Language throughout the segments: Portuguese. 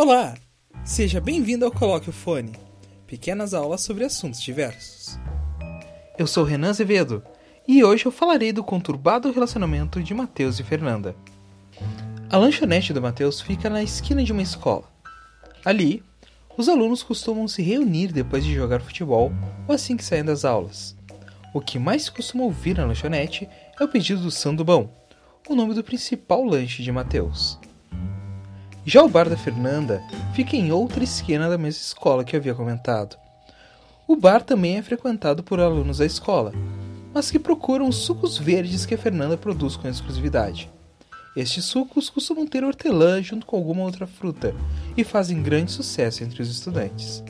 Olá! Seja bem-vindo ao Coloque o Fone, pequenas aulas sobre assuntos diversos. Eu sou Renan Azevedo e hoje eu falarei do conturbado relacionamento de Mateus e Fernanda. A lanchonete do Mateus fica na esquina de uma escola. Ali, os alunos costumam se reunir depois de jogar futebol ou assim que saem das aulas. O que mais se costuma ouvir na lanchonete é o pedido do Sandubão, o nome do principal lanche de Mateus. Já o bar da Fernanda fica em outra esquina da mesma escola que havia comentado. O bar também é frequentado por alunos da escola, mas que procuram os sucos verdes que a Fernanda produz com exclusividade. Estes sucos costumam ter hortelã junto com alguma outra fruta e fazem grande sucesso entre os estudantes.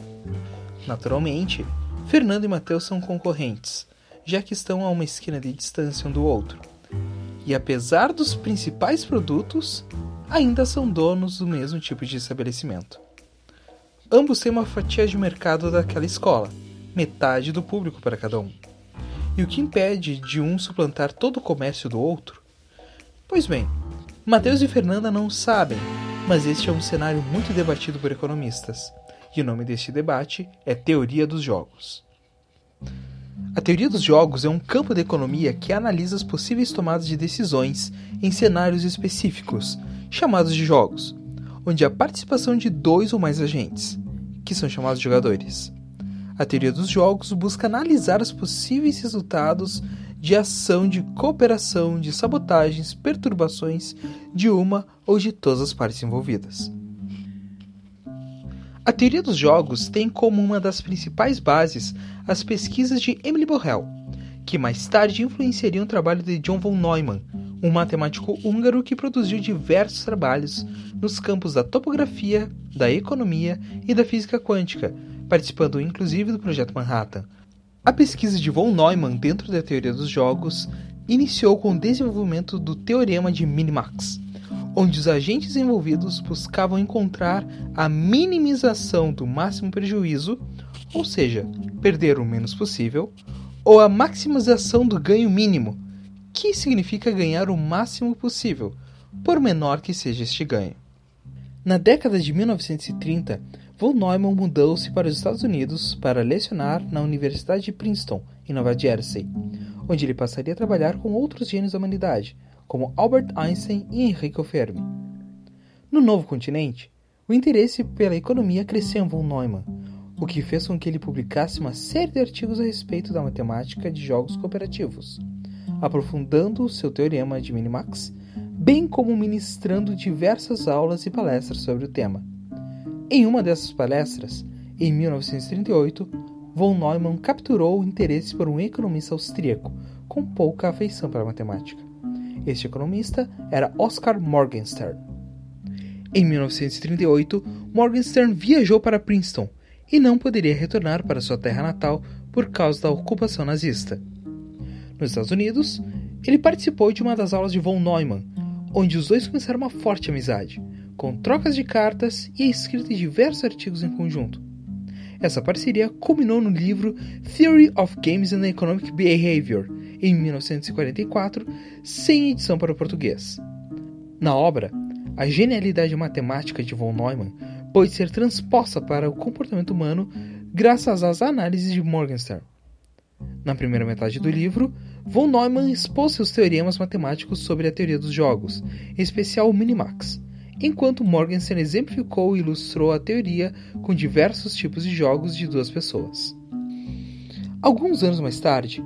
Naturalmente, Fernanda e Mateus são concorrentes, já que estão a uma esquina de distância um do outro. E apesar dos principais produtos, ainda são donos do mesmo tipo de estabelecimento. Ambos têm uma fatia de mercado daquela escola, metade do público para cada um. E o que impede de um suplantar todo o comércio do outro? Pois bem, Mateus e Fernanda não sabem, mas este é um cenário muito debatido por economistas, e o nome deste debate é Teoria dos Jogos. A teoria dos jogos é um campo da economia que analisa as possíveis tomadas de decisões em cenários específicos, chamados de jogos, onde há participação de dois ou mais agentes, que são chamados jogadores. A teoria dos jogos busca analisar os possíveis resultados de ação de cooperação, de sabotagens, perturbações de uma ou de todas as partes envolvidas. A teoria dos jogos tem como uma das principais bases as pesquisas de Emily Borrell, que mais tarde influenciariam o trabalho de John von Neumann, um matemático húngaro que produziu diversos trabalhos nos campos da topografia, da economia e da física quântica, participando inclusive do projeto Manhattan. A pesquisa de von Neumann dentro da teoria dos jogos iniciou com o desenvolvimento do teorema de Minimax, onde os agentes envolvidos buscavam encontrar a minimização do máximo prejuízo, ou seja, perder o menos possível, ou a maximização do ganho mínimo, que significa ganhar o máximo possível, por menor que seja este ganho. Na década de 1930, von Neumann mudou-se para os Estados Unidos para lecionar na Universidade de Princeton, em Nova Jersey, onde ele passaria a trabalhar com outros gênios da humanidade, como Albert Einstein e Enrico Fermi. No novo continente, o interesse pela economia cresceu em von Neumann, o que fez com que ele publicasse uma série de artigos a respeito da matemática de jogos cooperativos aprofundando seu teorema de Minimax, bem como ministrando diversas aulas e palestras sobre o tema. Em uma dessas palestras, em 1938, von Neumann capturou o interesse por um economista austríaco com pouca afeição para matemática. Este economista era Oscar Morgenstern. Em 1938, Morgenstern viajou para Princeton e não poderia retornar para sua terra natal por causa da ocupação nazista. Nos Estados Unidos, ele participou de uma das aulas de von Neumann, onde os dois começaram uma forte amizade, com trocas de cartas e a escrita de diversos artigos em conjunto. Essa parceria culminou no livro Theory of Games and Economic Behavior, em 1944, sem edição para o português. Na obra, a genialidade matemática de von Neumann pode ser transposta para o comportamento humano graças às análises de Morgenstern. Na primeira metade do livro, von Neumann expôs seus teoremas matemáticos sobre a teoria dos jogos, em especial o Minimax, enquanto Morgenstern exemplificou e ilustrou a teoria com diversos tipos de jogos de duas pessoas. Alguns anos mais tarde,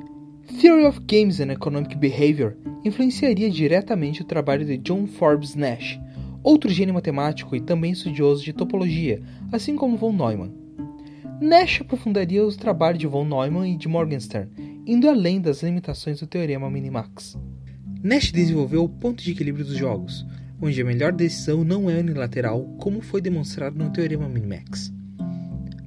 Theory of Games and Economic Behavior influenciaria diretamente o trabalho de John Forbes Nash, outro gênio matemático e também estudioso de topologia, assim como von Neumann. Nash aprofundaria o trabalho de von Neumann e de Morgenstern, indo além das limitações do teorema Minimax. Nash desenvolveu o ponto de equilíbrio dos jogos, onde a melhor decisão não é unilateral, como foi demonstrado no teorema Minimax.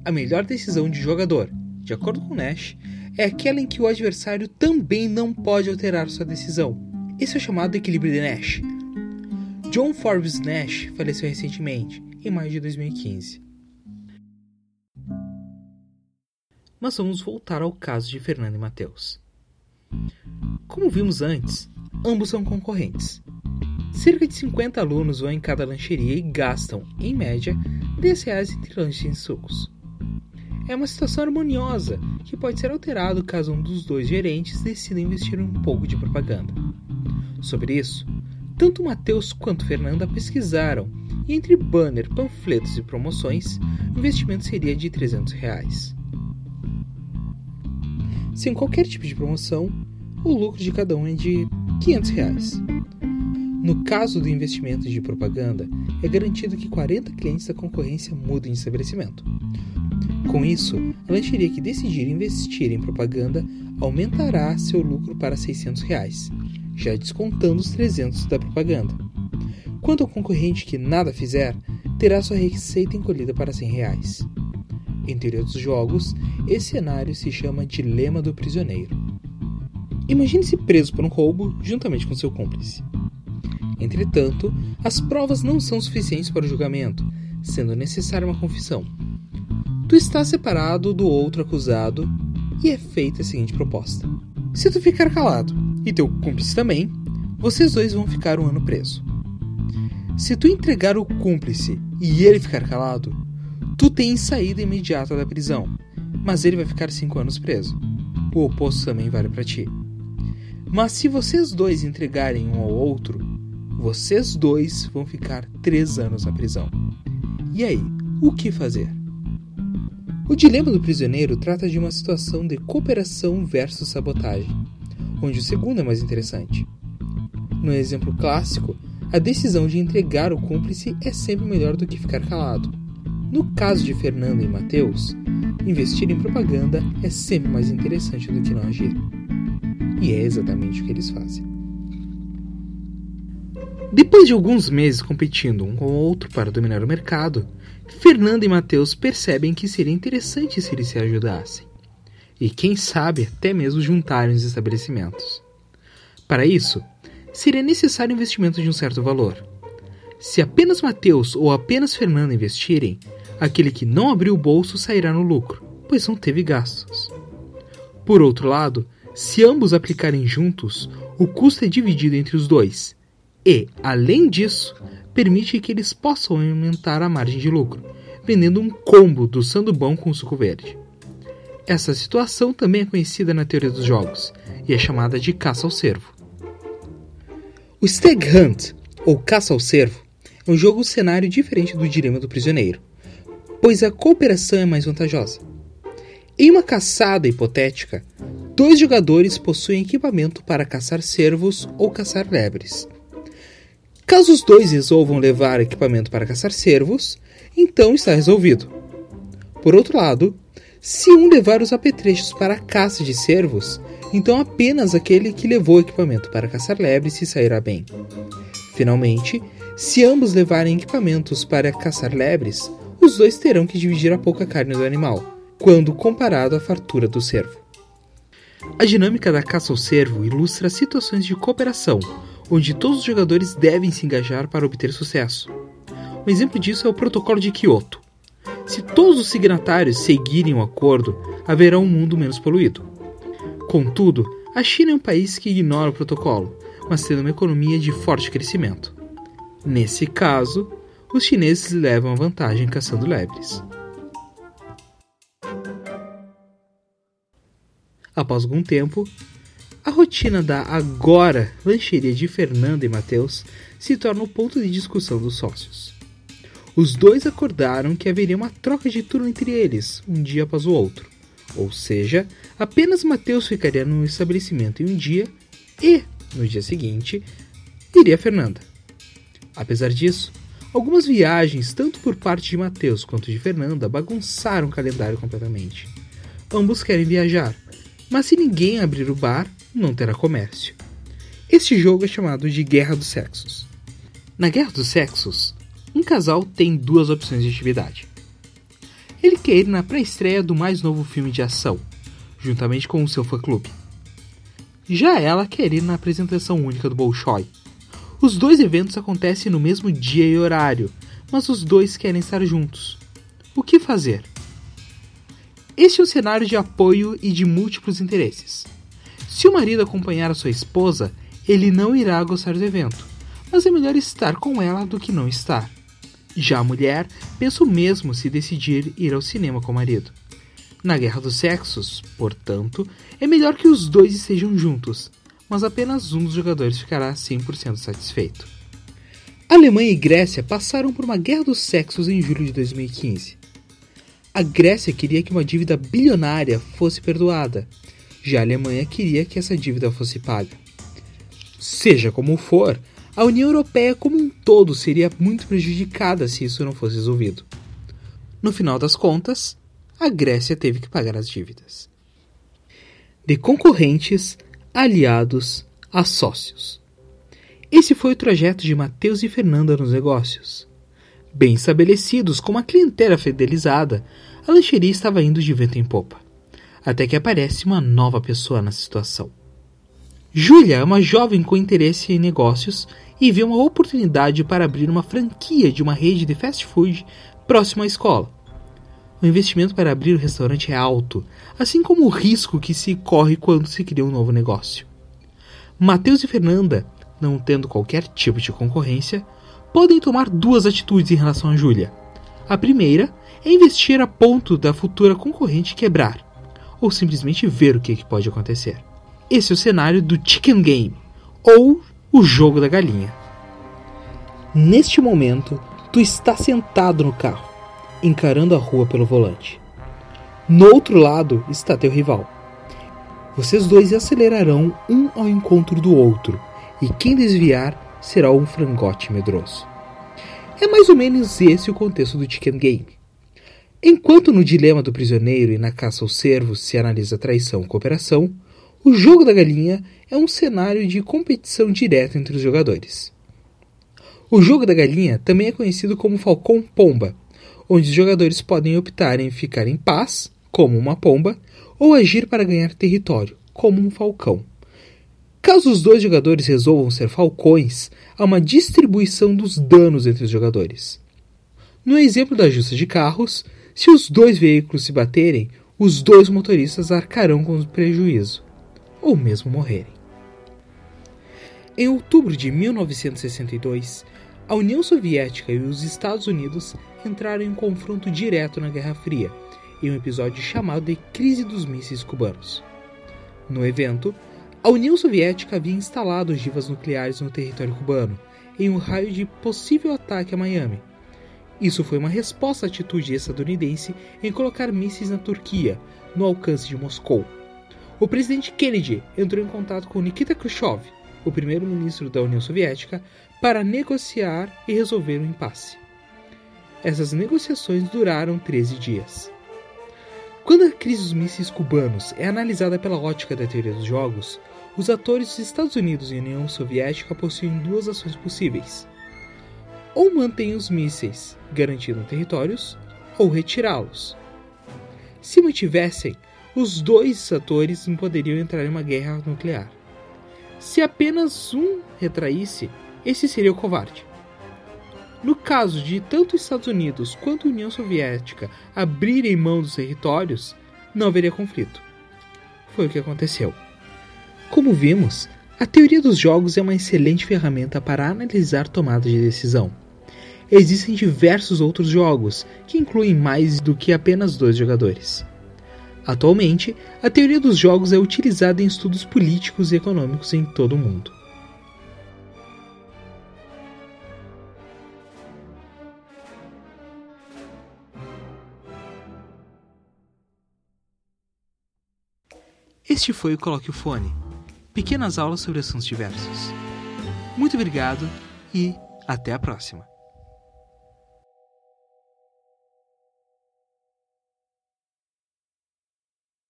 A melhor decisão de jogador, de acordo com Nash, é aquela em que o adversário também não pode alterar sua decisão. Esse é o chamado equilíbrio de Nash. John Forbes Nash faleceu recentemente, em maio de 2015. Mas vamos voltar ao caso de Fernando e Mateus. Como vimos antes, ambos são concorrentes. Cerca de 50 alunos vão em cada lancheria e gastam, em média, 10 reais entre lanches e sucos. É uma situação harmoniosa que pode ser alterada caso um dos dois gerentes decida investir um pouco de propaganda. Sobre isso, tanto Matheus quanto Fernanda pesquisaram e entre banner, panfletos e promoções, o investimento seria de 300 reais. Sem qualquer tipo de promoção, o lucro de cada um é de 500 reais. No caso do investimento de propaganda, é garantido que 40 clientes da concorrência mudem de estabelecimento. Com isso, a lancheria que decidir investir em propaganda aumentará seu lucro para 600 reais, já descontando os 300 da propaganda. Quanto ao concorrente que nada fizer, terá sua receita encolhida para 100 reais. Entre outros jogos, esse cenário se chama Dilema do Prisioneiro. Imagine-se preso por um roubo juntamente com seu cúmplice. Entretanto, as provas não são suficientes para o julgamento, sendo necessária uma confissão. Tu estás separado do outro acusado e é feita a seguinte proposta: Se tu ficar calado e teu cúmplice também, vocês dois vão ficar um ano preso. Se tu entregar o cúmplice e ele ficar calado, tu tens saída imediata da prisão, mas ele vai ficar cinco anos preso. O oposto também vale para ti. Mas se vocês dois entregarem um ao outro, vocês dois vão ficar três anos na prisão. E aí, o que fazer? O dilema do prisioneiro trata de uma situação de cooperação versus sabotagem, onde o segundo é mais interessante. No exemplo clássico, a decisão de entregar o cúmplice é sempre melhor do que ficar calado. No caso de Fernanda e Mateus, investir em propaganda é sempre mais interessante do que não agir. E é exatamente o que eles fazem. Depois de alguns meses competindo um com o outro para dominar o mercado, Fernanda e Mateus percebem que seria interessante se eles se ajudassem. E quem sabe até mesmo juntarem os estabelecimentos. Para isso, seria necessário investimento de um certo valor. Se apenas Mateus ou apenas Fernanda investirem, aquele que não abriu o bolso sairá no lucro, pois não teve gastos. Por outro lado, se ambos aplicarem juntos, o custo é dividido entre os dois, e, além disso, permite que eles possam aumentar a margem de lucro, vendendo um combo do sandubão com suco verde. Essa situação também é conhecida na teoria dos jogos e é chamada de caça ao cervo. O Stag Hunt, ou caça ao cervo, é um jogo cenário diferente do dilema do prisioneiro, pois a cooperação é mais vantajosa. Em uma caçada hipotética, dois jogadores possuem equipamento para caçar cervos ou caçar lebres. Caso os dois resolvam levar equipamento para caçar cervos, então está resolvido. Por outro lado, se um levar os apetrechos para a caça de cervos, então apenas aquele que levou equipamento para caçar lebres se sairá bem. Finalmente, se ambos levarem equipamentos para caçar lebres, os dois terão que dividir a pouca carne do animal, quando comparado à fartura do cervo. A dinâmica da caça ao cervo ilustra situações de cooperação, onde todos os jogadores devem se engajar para obter sucesso. Um exemplo disso é o Protocolo de Kyoto. Se todos os signatários seguirem o acordo, haverá um mundo menos poluído. Contudo, a China é um país que ignora o protocolo, mas tendo uma economia de forte crescimento. Nesse caso, os chineses levam a vantagem caçando lebres. Após algum tempo, a rotina da agora lancheria de Fernanda e Mateus se torna o ponto de discussão dos sócios. Os dois acordaram que haveria uma troca de turno entre eles, um dia após o outro. Ou seja, apenas Mateus ficaria no estabelecimento em um dia e, no dia seguinte, iria Fernanda. Apesar disso, algumas viagens, tanto por parte de Mateus quanto de Fernanda, bagunçaram o calendário completamente. Ambos querem viajar, mas se ninguém abrir o bar, não terá comércio. Este jogo é chamado de Guerra dos Sexos. Na Guerra dos Sexos, um casal tem duas opções de atividade. Ele quer ir na pré-estreia do mais novo filme de ação, juntamente com o seu fã-clube. Já ela quer ir na apresentação única do Bolshoi. Os dois eventos acontecem no mesmo dia e horário, mas os dois querem estar juntos. O que fazer? Este é um cenário de apoio e de múltiplos interesses. Se o marido acompanhar a sua esposa, ele não irá gostar do evento, mas é melhor estar com ela do que não estar. Já a mulher pensa o mesmo se decidir ir ao cinema com o marido. Na guerra dos sexos, portanto, é melhor que os dois estejam juntos, mas apenas um dos jogadores ficará 100% satisfeito. Alemanha e Grécia passaram por uma guerra dos sexos em julho de 2015. A Grécia queria que uma dívida bilionária fosse perdoada, já a Alemanha queria que essa dívida fosse paga. Seja como for, a União Europeia como um todo seria muito prejudicada se isso não fosse resolvido. No final das contas, a Grécia teve que pagar as dívidas. De concorrentes, aliados a sócios. Esse foi o trajeto de Mateus e Fernanda nos negócios. Bem estabelecidos, com uma clientela fidelizada, a lancheria estava indo de vento em popa. Até que aparece uma nova pessoa na situação. Júlia é uma jovem com interesse em negócios e vê uma oportunidade para abrir uma franquia de uma rede de fast food próxima à escola. O investimento para abrir o restaurante é alto, assim como o risco que se corre quando se cria um novo negócio. Mateus e Fernanda, não tendo qualquer tipo de concorrência, podem tomar duas atitudes em relação a Júlia. A primeira é investir a ponto da futura concorrente quebrar, ou simplesmente ver o que pode acontecer. Esse é o cenário do Chicken Game, ou o jogo da galinha. Neste momento, tu está sentado no carro, encarando a rua pelo volante. No outro lado está teu rival. Vocês dois acelerarão um ao encontro do outro, e quem desviar será um frangote medroso. É mais ou menos esse o contexto do Chicken Game. Enquanto no dilema do prisioneiro e na caça aos servos se analisa traição e cooperação, o jogo da galinha é um cenário de competição direta entre os jogadores. O jogo da galinha também é conhecido como Falcão Pomba, onde os jogadores podem optar em ficar em paz, como uma pomba, ou agir para ganhar território, como um falcão. Caso os dois jogadores resolvam ser falcões, há uma distribuição dos danos entre os jogadores. No exemplo da justa de carros, se os dois veículos se baterem, os dois motoristas arcarão com o prejuízo ou mesmo morrerem. Em outubro de 1962, a União Soviética e os Estados Unidos entraram em confronto direto na Guerra Fria, em um episódio chamado de Crise dos Mísseis Cubanos. No evento, a União Soviética havia instalado ogivas nucleares no território cubano, em um raio de possível ataque a Miami. Isso foi uma resposta à atitude estadunidense em colocar mísseis na Turquia, no alcance de Moscou, o presidente Kennedy entrou em contato com Nikita Khrushchev, o primeiro-ministro da União Soviética, para negociar e resolver o impasse. Essas negociações duraram 13 dias. Quando a crise dos mísseis cubanos é analisada pela ótica da teoria dos jogos, os atores dos Estados Unidos e União Soviética possuem duas ações possíveis. Ou mantêm os mísseis, garantindo territórios, ou retirá-los. Se mantivessem, os dois atores não poderiam entrar em uma guerra nuclear. Se apenas um retraísse, esse seria o covarde. No caso de tanto Estados Unidos quanto União Soviética abrirem mão dos territórios, não haveria conflito. Foi o que aconteceu. Como vimos, a teoria dos jogos é uma excelente ferramenta para analisar tomadas de decisão. Existem diversos outros jogos que incluem mais do que apenas dois jogadores. Atualmente, a teoria dos jogos é utilizada em estudos políticos e econômicos em todo o mundo. Este foi o Coloque o Fone. Pequenas aulas sobre assuntos diversos. Muito obrigado e até a próxima.